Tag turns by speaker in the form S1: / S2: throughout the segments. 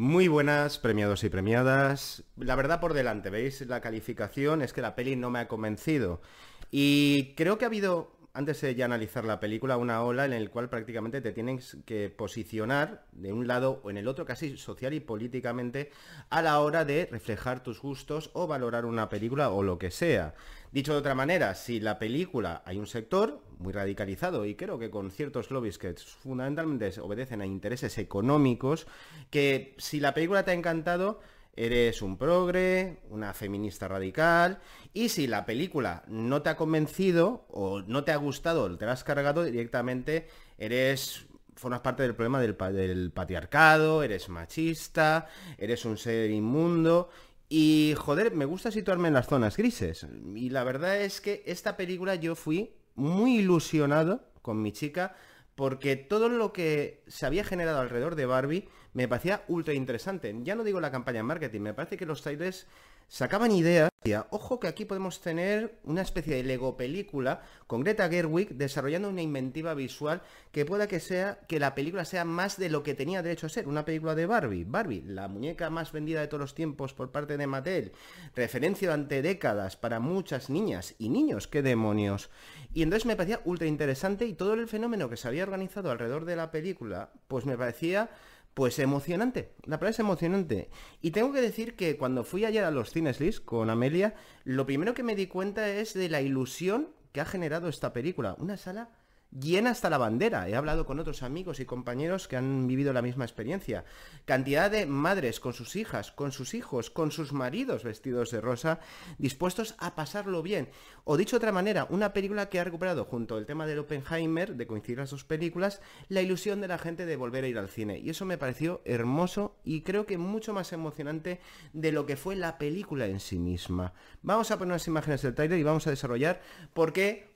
S1: Muy buenas, premiados y premiadas. La verdad por delante, ¿veis? La calificación es que la peli no me ha convencido. Y creo que ha habido antes de ya analizar la película, una ola en el cual prácticamente te tienes que posicionar de un lado o en el otro, casi social y políticamente, a la hora de reflejar tus gustos o valorar una película o lo que sea. Dicho de otra manera, si la película hay un sector muy radicalizado y creo que con ciertos lobbies que fundamentalmente obedecen a intereses económicos, que si la película te ha encantado, eres un progre, una feminista radical, y si la película no te ha convencido o no te ha gustado te la has cargado, directamente eres formas parte del problema del, del, patriarcado, eres machista, eres un ser inmundo. Y joder, me gusta situarme en las zonas grises. Y la verdad es que esta película yo fui muy ilusionado con mi chica porque todo lo que se había generado alrededor de Barbie me parecía ultra interesante. Ya no digo la campaña en marketing, me parece que los trailers sacaban ideas. Ojo que aquí podemos tener una especie de Lego película con Greta Gerwig desarrollando una inventiva visual que pueda que sea que la película sea más de lo que tenía derecho a ser, una película de Barbie. Barbie, la muñeca más vendida de todos los tiempos por parte de Mattel, referencia durante décadas para muchas niñas y niños, qué demonios. Y entonces me parecía ultra interesante y todo el fenómeno que se había organizado alrededor de la película, pues me parecía pues emocionante, la palabra es emocionante. Y tengo que decir que cuando fui ayer a los Cines Liz con Amelia, lo primero que me di cuenta es de la ilusión que ha generado esta película. Una sala llena hasta la bandera. He hablado con otros amigos y compañeros que han vivido la misma experiencia. Cantidad de madres con sus hijas, con sus hijos, con sus maridos vestidos de rosa, dispuestos a pasarlo bien. O dicho de otra manera, una película que ha recuperado junto al tema del Oppenheimer, de coincidir las dos películas, la ilusión de la gente de volver a ir al cine. Y eso me pareció hermoso y creo que mucho más emocionante de lo que fue la película en sí misma. Vamos a poner unas imágenes del trailer y vamos a desarrollar por qué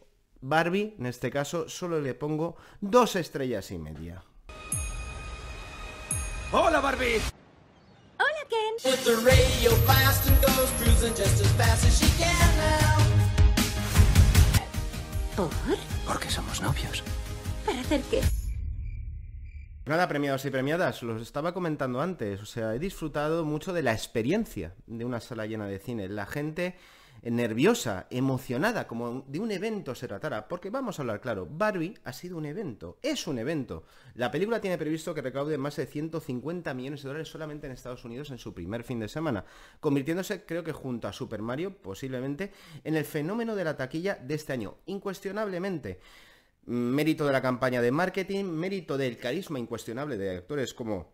S1: Barbie, en este caso, solo le pongo dos estrellas y media.
S2: ¡Hola, Barbie!
S3: ¡Hola, Ken! ¿Por?
S2: Porque somos novios.
S3: ¿Para hacer qué?
S1: Nada, premiados y premiadas, los estaba comentando antes, o sea, he disfrutado mucho de la experiencia de una sala llena de cine. La gente nerviosa, emocionada, como de un evento se tratara. Porque vamos a hablar claro, Barbie ha sido un evento, es un evento. La película tiene previsto que recaude más de 150 millones de dólares solamente en Estados Unidos en su primer fin de semana, convirtiéndose, creo que junto a Super Mario, posiblemente, en el fenómeno de la taquilla de este año, incuestionablemente. Mérito de la campaña de marketing, mérito del carisma incuestionable de actores como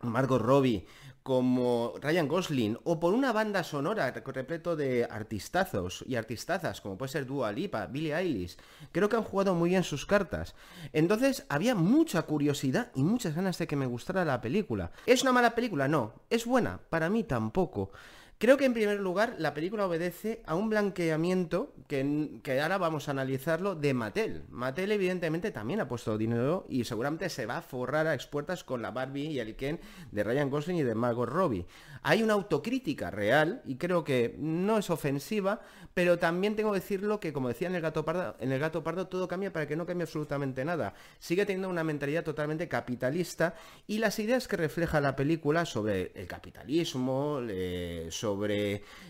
S1: Margot Robbie, como Ryan Gosling, o por una banda sonora repleto de artistazos y artistazas, como puede ser Dua Lipa, Billie Eilish, creo que han jugado muy bien sus cartas. Entonces había mucha curiosidad y muchas ganas de que me gustara la película. ¿Es una mala película? No. ¿Es buena? Para mí tampoco. Creo que en primer lugar la película obedece a un blanqueamiento que, que, ahora vamos a analizarlo de Mattel. Mattel evidentemente también ha puesto dinero y seguramente se va a forrar a expuertas con la Barbie y el Ken de Ryan Gosling y de Margot Robbie. Hay una autocrítica real y creo que no es ofensiva, pero también tengo que decirlo que como decía en el gato pardo, en el gato pardo todo cambia para que no cambie absolutamente nada. Sigue teniendo una mentalidad totalmente capitalista y las ideas que refleja la película sobre el capitalismo, eh, sobre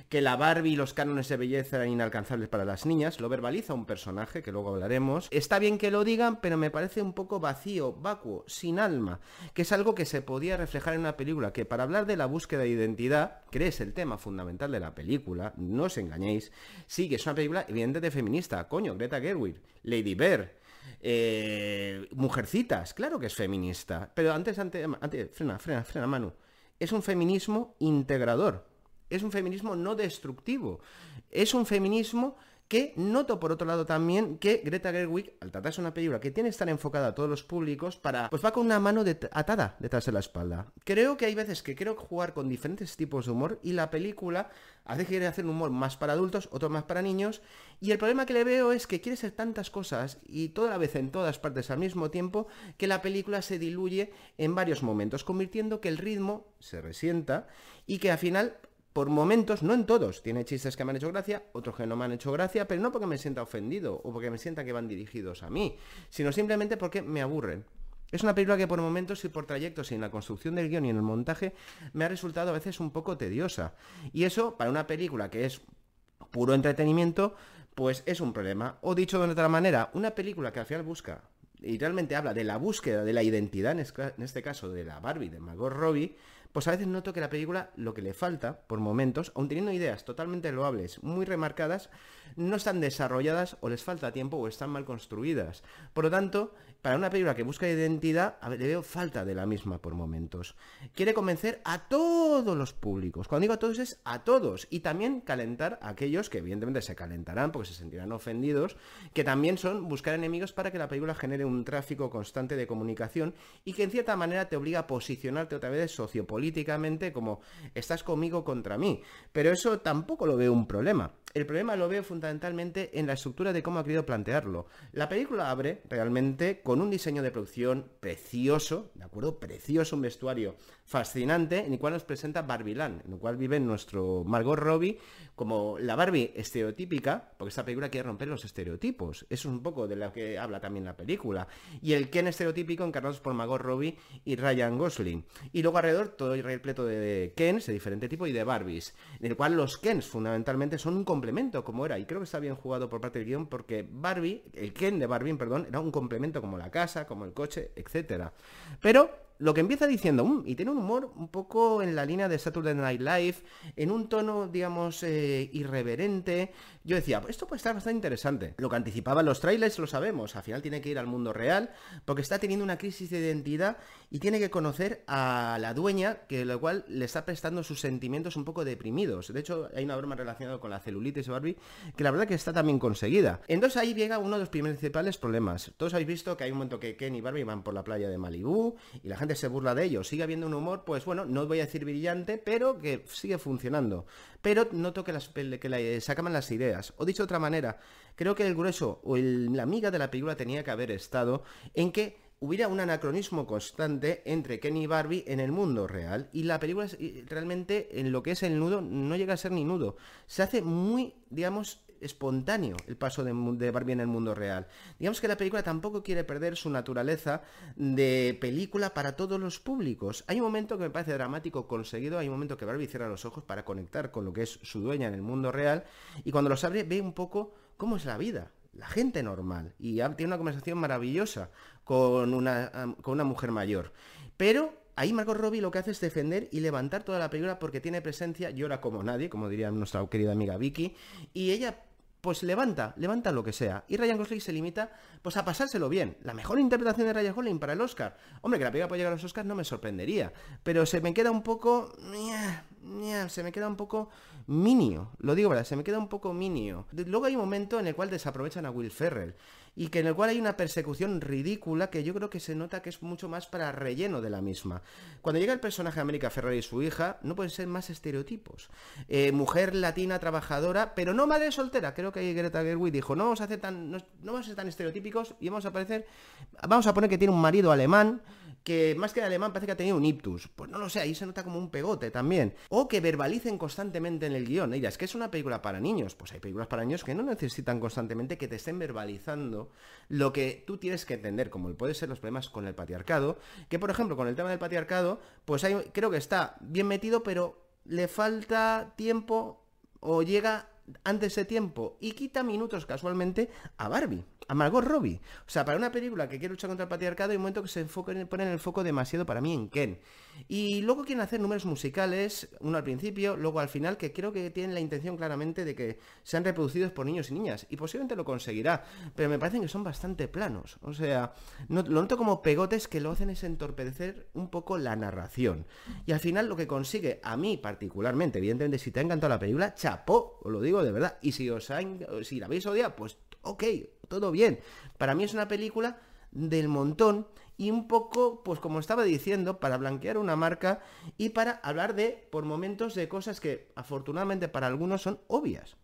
S1: que la Barbie y los cánones de belleza eran inalcanzables para las niñas, lo verbaliza un personaje, que luego hablaremos. Está bien que lo digan, pero me parece un poco vacío, vacuo, sin alma, que es algo que se podía reflejar en una película, que para hablar de la búsqueda de identidad, que es el tema fundamental de la película, no os engañéis, sí que es una película evidentemente feminista, coño, Greta Gerwig, Lady Bear, eh, Mujercitas, claro que es feminista, pero antes, antes, antes, frena, frena, frena, Manu, es un feminismo integrador, es un feminismo no destructivo. Es un feminismo que noto por otro lado también que Greta Gerwig, al tratarse una película que tiene que estar enfocada a todos los públicos, para pues va con una mano atada detrás de la espalda. Creo que hay veces que quiero jugar con diferentes tipos de humor y la película hace que quiere hacer un humor más para adultos, otro más para niños, y el problema que le veo es que quiere ser tantas cosas y toda la vez en todas partes al mismo tiempo que la película se diluye en varios momentos, convirtiendo que el ritmo se resienta y que al final por momentos, no en todos, tiene chistes que me han hecho gracia, otros que no me han hecho gracia, pero no porque me sienta ofendido o porque me sienta que van dirigidos a mí, sino simplemente porque me aburren. Es una película que por momentos y por trayectos y en la construcción del guion y en el montaje me ha resultado a veces un poco tediosa. Y eso, para una película que es puro entretenimiento, pues es un problema. O dicho de otra manera, una película que al final busca y realmente habla de la búsqueda de la identidad, en este caso de la Barbie, de Margot Robbie, pues a veces noto que la película lo que le falta, por momentos, aun teniendo ideas totalmente loables, muy remarcadas, no están desarrolladas o les falta tiempo o están mal construidas. Por lo tanto, para una película que busca identidad, le veo falta de la misma por momentos. Quiere convencer a todos los públicos. Cuando digo a todos es a todos. Y también calentar a aquellos que evidentemente se calentarán porque se sentirán ofendidos, que también son buscar enemigos para que la película genere un tráfico constante de comunicación y que en cierta manera te obliga a posicionarte otra vez sociopolíticamente como estás conmigo contra mí. Pero eso tampoco lo veo un problema. El problema lo veo fundamentalmente en la estructura de cómo ha querido plantearlo. La película abre realmente con un diseño de producción precioso, ¿de acuerdo? Precioso, un vestuario fascinante, en el cual nos presenta Barbiland, en el cual vive nuestro Margot Robbie como la Barbie estereotípica, porque esta película quiere romper los estereotipos. Eso es un poco de lo que habla también la película. Y el Ken estereotípico encarnados por Margot Robbie y Ryan Gosling. Y luego alrededor todo el repleto de Kens de diferente tipo y de Barbies, en el cual los Kens fundamentalmente son un complemento, como era. Y creo que está bien jugado por parte del guion porque Barbie, el Ken de Barbie, perdón, era un complemento como la casa, como el coche, etcétera. Pero lo que empieza diciendo, mm", y tiene un humor un poco en la línea de Saturday Night Live, en un tono, digamos, eh, irreverente. Yo decía, esto puede estar bastante interesante. Lo que anticipaban los trailers lo sabemos, al final tiene que ir al mundo real, porque está teniendo una crisis de identidad y tiene que conocer a la dueña, que lo cual le está prestando sus sentimientos un poco deprimidos. De hecho, hay una broma relacionada con la celulitis Barbie, que la verdad que está también conseguida. Entonces ahí llega uno de los principales problemas. Todos habéis visto que hay un momento que Ken y Barbie van por la playa de Malibú y la gente se burla de ellos, sigue habiendo un humor, pues bueno, no voy a decir brillante, pero que sigue funcionando. Pero noto que, las, que la, sacaban las ideas. O dicho de otra manera, creo que el grueso o la amiga de la película tenía que haber estado en que hubiera un anacronismo constante entre Ken y Barbie en el mundo real y la película realmente en lo que es el nudo no llega a ser ni nudo. Se hace muy, digamos, espontáneo el paso de, Barbie en el mundo real. Digamos que la película tampoco quiere perder su naturaleza de película para todos los públicos. Hay un momento que me parece dramático conseguido, hay un momento que Barbie cierra los ojos para conectar con lo que es su dueña en el mundo real y cuando los abre ve un poco cómo es la vida, la gente normal y tiene una conversación maravillosa con una, con una mujer mayor. Pero ahí Margot Robbie lo que hace es defender y levantar toda la película porque tiene presencia, llora como nadie, como diría nuestra querida amiga Vicky, y ella pues levanta, levanta lo que sea. Y Ryan Gosling se limita pues a pasárselo bien. La mejor interpretación de Ryan Gosling para el Oscar. Hombre, que la película pueda llegar a los Oscars no me sorprendería. Pero se me queda un poco... Se me queda un poco minio. Lo digo, ¿verdad? Se me queda un poco minio. Luego hay un momento en el cual desaprovechan a Will Ferrell y que en el cual hay una persecución ridícula que yo creo que se nota que es mucho más para relleno de la misma. Cuando llega el personaje de América Ferrari y su hija, no pueden ser más estereotipos. Eh, mujer latina trabajadora, pero no madre soltera. Creo que Greta Gerwig dijo, no vamos a hacer tan, no, no vamos a ser tan estereotípicos y vamos a parecer, vamos a poner que tiene un marido alemán que más que alemán parece que ha tenido un ictus. Pues no lo sé, ahí se nota como un pegote también. O que verbalicen constantemente en el guion. Ella, es que es una película para niños. Pues hay películas para niños que no necesitan constantemente que te estén verbalizando lo que tú tienes que entender, como puede ser los problemas con el patriarcado. Que por ejemplo, con el tema del patriarcado, pues hay, creo que está bien metido, pero le falta tiempo o llega antes de tiempo y quita minutos casualmente a Barbie, a Margot Robbie. O sea, para una película que quiere luchar contra el patriarcado hay un momento que se enfoca, pone en el foco demasiado para mí en Ken. Y luego quieren hacer números musicales, uno al principio, luego al final, que creo que tienen la intención claramente de que sean reproducidos por niños y niñas. Y posiblemente lo conseguirá, pero me parecen que son bastante planos. O sea, lo noto como pegotes que lo hacen es entorpecer un poco la narración. Y al final lo que consigue, a mí particularmente, evidentemente, si te ha encantado la película, chapó, os lo digo de verdad. Y si os ha, si la habéis odiado, pues ok, todo bien. Para mí es una película del montón y un poco, pues como estaba diciendo, para blanquear una marca y para hablar de, por momentos, de cosas que afortunadamente para algunos son obvias.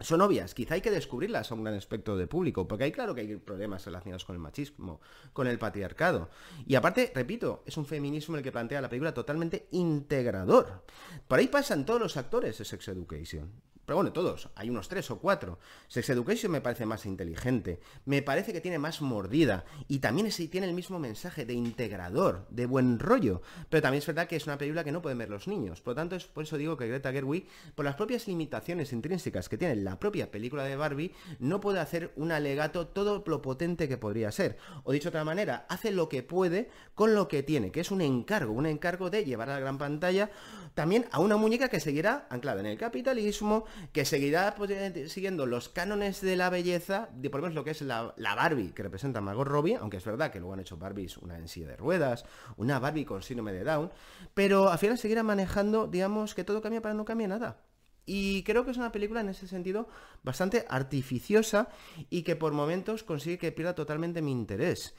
S1: Son obvias, quizá hay que descubrirlas a un gran espectro de público, porque hay claro que hay problemas relacionados con el machismo, con el patriarcado. Y aparte, repito, es un feminismo el que plantea la película totalmente integrador. Por ahí pasan todos los actores de Sex Education pero bueno, todos, hay unos tres o cuatro. Sex Education me parece más inteligente, me parece que tiene más mordida y también ese, tiene el mismo mensaje de integrador, de buen rollo, pero también es verdad que es una película que no pueden ver los niños. Por lo tanto, es por eso digo que Greta Gerwig, por las propias limitaciones intrínsecas que tiene la propia película de Barbie, no puede hacer un alegato todo lo potente que podría ser. O dicho de otra manera, hace lo que puede con lo que tiene, que es un encargo, un encargo de llevar a la gran pantalla también a una muñeca que seguirá anclada en el capitalismo, que seguirá pues, eh, siguiendo los cánones de la belleza, de por lo menos lo que es la, la Barbie que representa a Margot Robbie, aunque es verdad que luego han hecho Barbies una en silla de ruedas, una Barbie con síndrome de Down, pero al final seguirá manejando, digamos, que todo cambia para no cambie nada. Y creo que es una película en ese sentido bastante artificiosa y que por momentos consigue que pierda totalmente mi interés.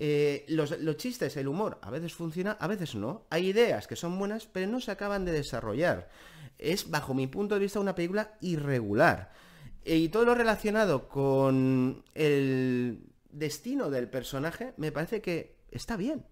S1: Eh, los, los chistes, el humor, a veces funciona, a veces no. Hay ideas que son buenas, pero no se acaban de desarrollar. Es, bajo mi punto de vista, una película irregular. Y todo lo relacionado con el destino del personaje me parece que está bien.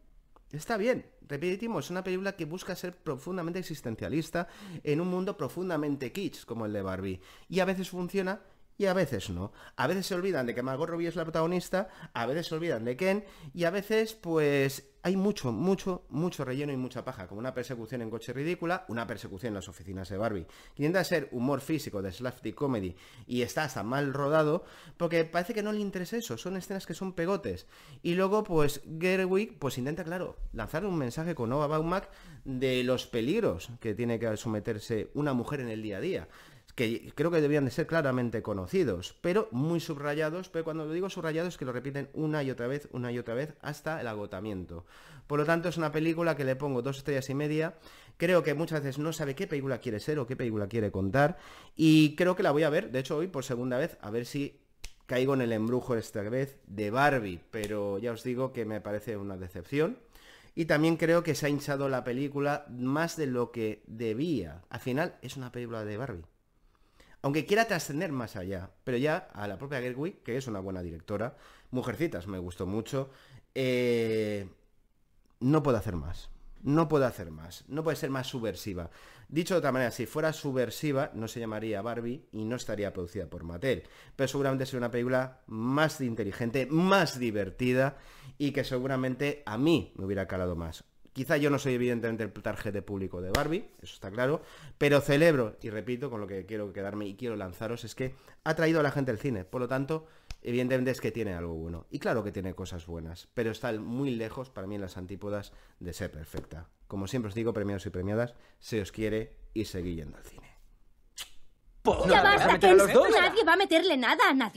S1: Está bien. Repetimos, es una película que busca ser profundamente existencialista en un mundo profundamente kitsch como el de Barbie. Y a veces funciona y a veces no. A veces se olvidan de que Margot Robbie es la protagonista, a veces se olvidan de Ken y a veces pues hay mucho, mucho, mucho relleno y mucha paja, como una persecución en coche ridícula, una persecución en las oficinas de Barbie. Que intenta ser humor físico de slapstick comedy y está hasta mal rodado porque parece que no le interesa eso, son escenas que son pegotes. Y luego pues Gerwig pues intenta, claro, lanzar un mensaje con Nova Baumack de los peligros que tiene que someterse una mujer en el día a día que creo que debían de ser claramente conocidos, pero muy subrayados, pero cuando digo subrayados es que lo repiten una y otra vez, una y otra vez, hasta el agotamiento. Por lo tanto, es una película que le pongo dos estrellas y media, creo que muchas veces no sabe qué película quiere ser o qué película quiere contar, y creo que la voy a ver, de hecho hoy por segunda vez, a ver si caigo en el embrujo esta vez de Barbie, pero ya os digo que me parece una decepción. Y también creo que se ha hinchado la película más de lo que debía. Al final es una película de Barbie aunque quiera trascender más allá, pero ya a la propia Gerwig, que es una buena directora, Mujercitas me gustó mucho, eh, no puedo hacer más. No puedo hacer más. No puede ser más subversiva. Dicho de otra manera, si fuera subversiva, no se llamaría Barbie y no estaría producida por Mattel. Pero seguramente sería una película más inteligente, más divertida y que seguramente a mí me hubiera calado más. Quizá yo no soy evidentemente el target público de Barbie, eso está claro, pero celebro, y repito, con lo que quiero quedarme y quiero lanzaros, es que ha traído a la gente al cine. Por lo tanto, evidentemente es que tiene algo bueno. Y claro que tiene cosas buenas, pero está muy lejos, para mí, en las antípodas de ser perfecta. Como siempre os digo, premiados y premiadas, se os quiere y seguid yendo al cine.
S3: Ya basta. Nadie va a meterle nada a nadie.